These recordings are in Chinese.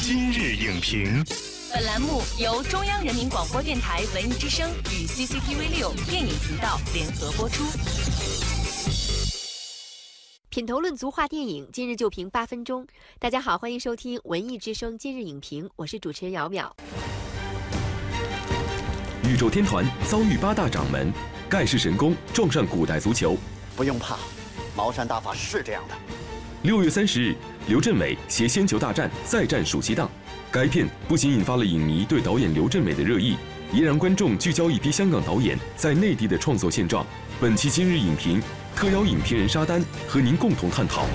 今日影评，本栏目由中央人民广播电台文艺之声与 CCTV 六电影频道联合播出。品头论足话电影，今日就评八分钟。大家好，欢迎收听文艺之声今日影评，我是主持人姚淼。宇宙天团遭遇八大掌门，盖世神功撞上古代足球。不用怕，茅山大法是这样的。六月三十日，刘镇伟携《仙球大战》再战暑期档。该片不仅引发了影迷对导演刘镇伟的热议，也让观众聚焦一批香港导演在内地的创作现状。本期今日影评。特邀影评人沙丹和您共同探讨：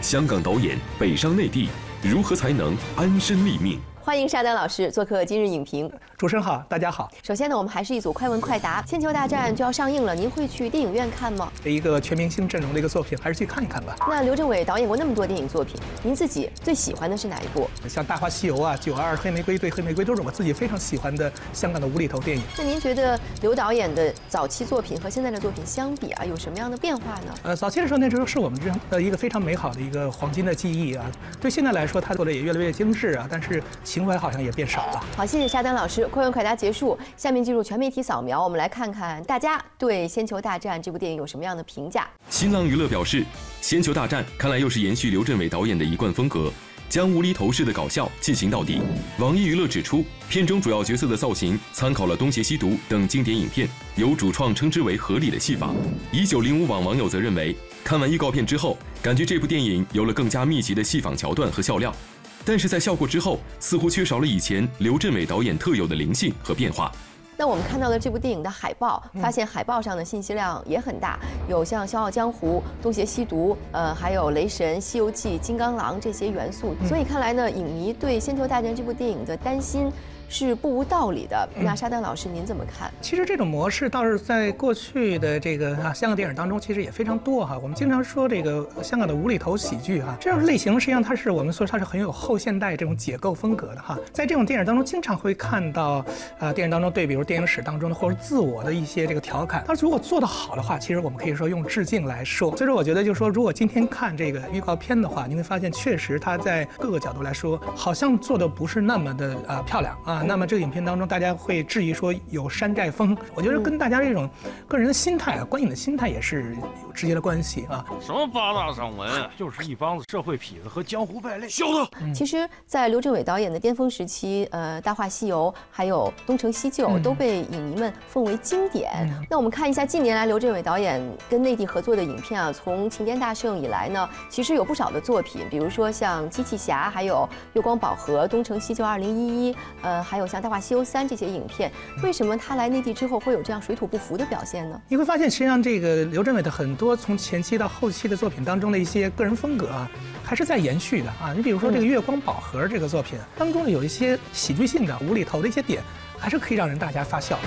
香港导演北上内地，如何才能安身立命？欢迎沙丹老师做客今日影评。主持人好，大家好。首先呢，我们还是一组快问快答。《千球大战》就要上映了，您会去电影院看吗？一个全明星阵容的一个作品，还是去看一看吧。那刘镇伟导演过那么多电影作品，您自己最喜欢的是哪一部？像《大话西游》啊，《九二》《黑玫瑰》对《黑玫瑰》都是我自己非常喜欢的香港的无厘头电影。那您觉得刘导演的早期作品和现在的作品相比啊，有什么样的变化呢？呃，早期的时候那时候是我们这呃一个非常美好的一个黄金的记忆啊。对现在来说，他做的也越来越精致啊，但是情怀好像也变。少了。好，谢谢沙丹老师。快问快答结束，下面进入全媒体扫描。我们来看看大家对《仙球大战》这部电影有什么样的评价。新浪娱乐表示，《仙球大战》看来又是延续刘镇伟导演的一贯风格，将无厘头式的搞笑进行到底。网易娱乐指出，片中主要角色的造型参考了《东邪西毒》等经典影片，由主创称之为合理的戏法。一九零五网网友则认为，看完预告片之后，感觉这部电影有了更加密集的戏仿桥段和笑料。但是在效果之后，似乎缺少了以前刘镇伟导演特有的灵性和变化。那我们看到了这部电影的海报，发现海报上的信息量也很大，有像《笑傲江湖》《东邪西毒》呃，还有《雷神》《西游记》《金刚狼》这些元素。所以看来呢，影迷对《星球大战》这部电影的担心。是不无道理的。那沙丹老师，您怎么看？其实这种模式倒是在过去的这个啊香港电影当中，其实也非常多哈。我们经常说这个香港的无厘头喜剧哈，这种类型实际上它是我们说它是很有后现代这种解构风格的哈。在这种电影当中，经常会看到啊电影当中对比如电影史当中的或者自我的一些这个调侃。但是如果做得好的话，其实我们可以说用致敬来说。所以说我觉得就是说，如果今天看这个预告片的话，你会发现确实它在各个角度来说，好像做的不是那么的啊漂亮啊。那么这个影片当中，大家会质疑说有山寨风，我觉得跟大家这种个人的心态啊、观影的心态也是有直接的关系啊。什么八大掌门，就是一帮子社会痞子和江湖败类。小子，其实，在刘镇伟导演的巅峰时期，呃，《大话西游》还有《东成西就》都被影迷们奉为经典。那我们看一下近年来刘镇伟导演跟内地合作的影片啊，从《情天大圣》以来呢，其实有不少的作品，比如说像《机器侠》，还有《月光宝盒》《东成西就二零一一》，呃，还有像。大话西游三这些影片，为什么他来内地之后会有这样水土不服的表现呢？你会发现，实际上这个刘镇伟的很多从前期到后期的作品当中的一些个人风格啊，还是在延续的啊。你比如说这个《月光宝盒》这个作品当中呢，有一些喜剧性的、无厘头的一些点，还是可以让人大家发笑。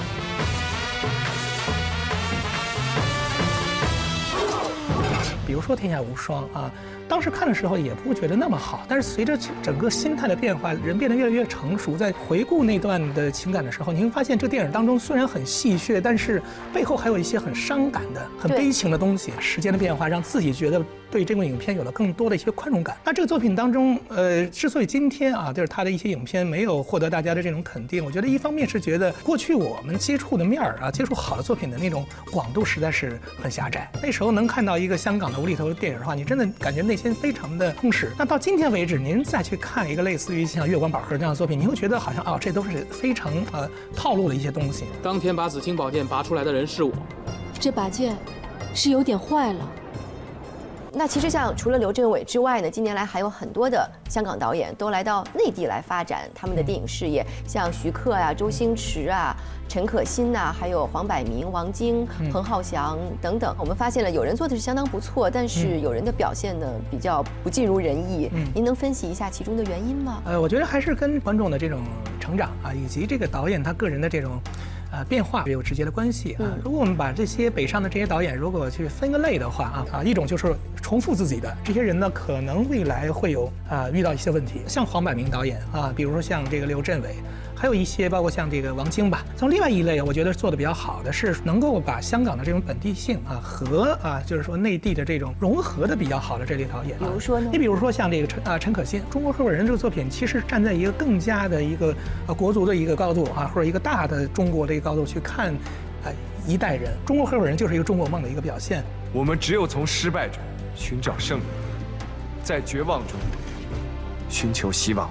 比如说《天下无双》啊。当时看的时候也不觉得那么好，但是随着整个心态的变化，人变得越来越成熟，在回顾那段的情感的时候，你会发现这电影当中虽然很戏谑，但是背后还有一些很伤感的、很悲情的东西。时间的变化让自己觉得。对这部影片有了更多的一些宽容感。那这个作品当中，呃，之所以今天啊，就是他的一些影片没有获得大家的这种肯定，我觉得一方面是觉得过去我们接触的面儿啊，接触好的作品的那种广度实在是很狭窄。那时候能看到一个香港的无厘头电影的话，你真的感觉内心非常的充实。那到今天为止，您再去看一个类似于像《月光宝盒》这样的作品，您会觉得好像哦，这都是非常呃套路的一些东西。当天把紫青宝剑拔出来的人是我，这把剑是有点坏了。那其实像除了刘镇伟之外呢，近年来还有很多的香港导演都来到内地来发展他们的电影事业，像徐克啊、周星驰啊、陈可辛呐，还有黄百鸣、王晶、彭浩翔等等。我们发现了有人做的是相当不错，但是有人的表现呢比较不尽如人意。您能分析一下其中的原因吗？呃，我觉得还是跟观众的这种成长啊，以及这个导演他个人的这种。呃，变化也有直接的关系啊。如果我们把这些北上的这些导演，如果去分个类的话啊啊，一种就是重复自己的这些人呢，可能未来会有啊遇到一些问题，像黄百鸣导演啊，比如说像这个刘镇伟。还有一些，包括像这个王晶吧。从另外一类，我觉得做的比较好的是能够把香港的这种本地性啊和啊，就是说内地的这种融合的比较好的这类导演。比如说呢？你比如说像这个陈啊陈可辛，《中国合伙人》这个作品，其实站在一个更加的一个呃国足的一个高度啊，或者一个大的中国的一个高度去看，啊一代人，《中国合伙人》就是一个中国梦的一个表现。我们只有从失败中寻找胜利，在绝望中寻求希望。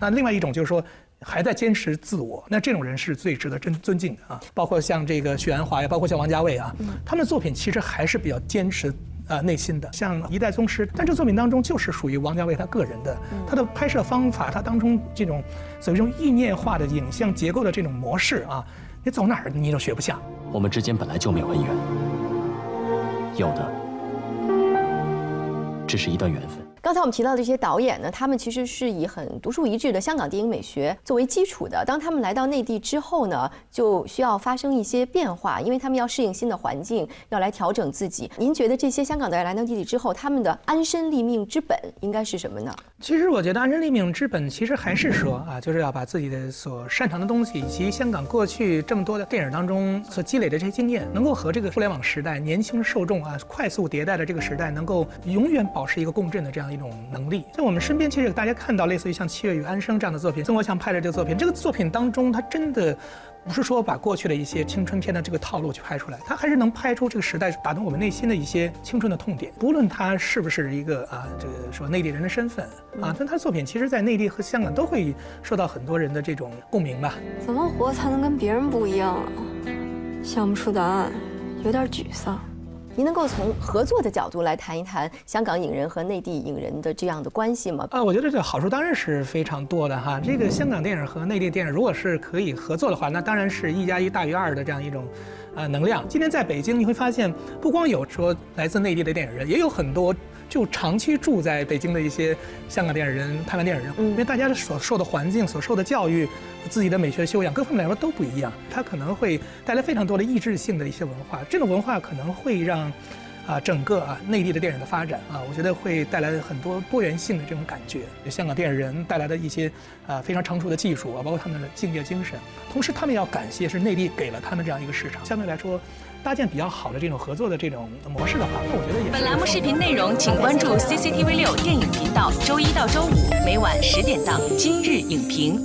那另外一种就是说。还在坚持自我，那这种人是最值得尊尊敬的啊！包括像这个许鞍华呀，包括像王家卫啊，他们的作品其实还是比较坚持啊内心的。像《一代宗师》，但这作品当中就是属于王家卫他个人的，他的拍摄方法，他当中这种所谓这种意念化的影像结构的这种模式啊，你走哪儿你都学不像。我们之间本来就没有恩怨，有的只是一段缘分。刚才我们提到的这些导演呢，他们其实是以很独树一帜的香港电影美学作为基础的。当他们来到内地之后呢，就需要发生一些变化，因为他们要适应新的环境，要来调整自己。您觉得这些香港导演来到内地之后，他们的安身立命之本应该是什么呢？其实我觉得安身立命之本，其实还是说啊，就是要把自己的所擅长的东西，以及香港过去这么多的电影当中所积累的这些经验，能够和这个互联网时代年轻受众啊快速迭代的这个时代，能够永远保持一个共振的这样一种能力。在我们身边，其实大家看到类似于像《七月与安生》这样的作品，曾国强拍的这个作品，这个作品当中，他真的不是说把过去的一些青春片的这个套路去拍出来，他还是能拍出这个时代打动我们内心的一些青春的痛点。不论他是不是一个啊，这个说内地人的身份啊，但他的作品其实在内地和香港都会受到很多人的这种共鸣吧。怎么活才能跟别人不一样啊？想不出答案，有点沮丧。您能够从合作的角度来谈一谈香港影人和内地影人的这样的关系吗？啊，我觉得这好处当然是非常多的哈。这个香港电影和内地电影如果是可以合作的话，那当然是一加一大于二的这样一种，呃，能量。今天在北京你会发现，不光有说来自内地的电影人，也有很多。就长期住在北京的一些香港电影人、台湾电影人，因为大家所受的环境、所受的教育、自己的美学修养各方面来说都不一样，它可能会带来非常多的意志性的一些文化。这种文化可能会让，啊，整个啊内地的电影的发展啊，我觉得会带来很多多元性的这种感觉。香港电影人带来的一些啊非常成熟的技术啊，包括他们的敬业精神，同时他们要感谢是内地给了他们这样一个市场，相对来说。搭建比较好的这种合作的这种模式的话，那我觉得也。本栏目视频内容，请关注 CCTV 六电影频道，周一到周五每晚十点档《今日影评》。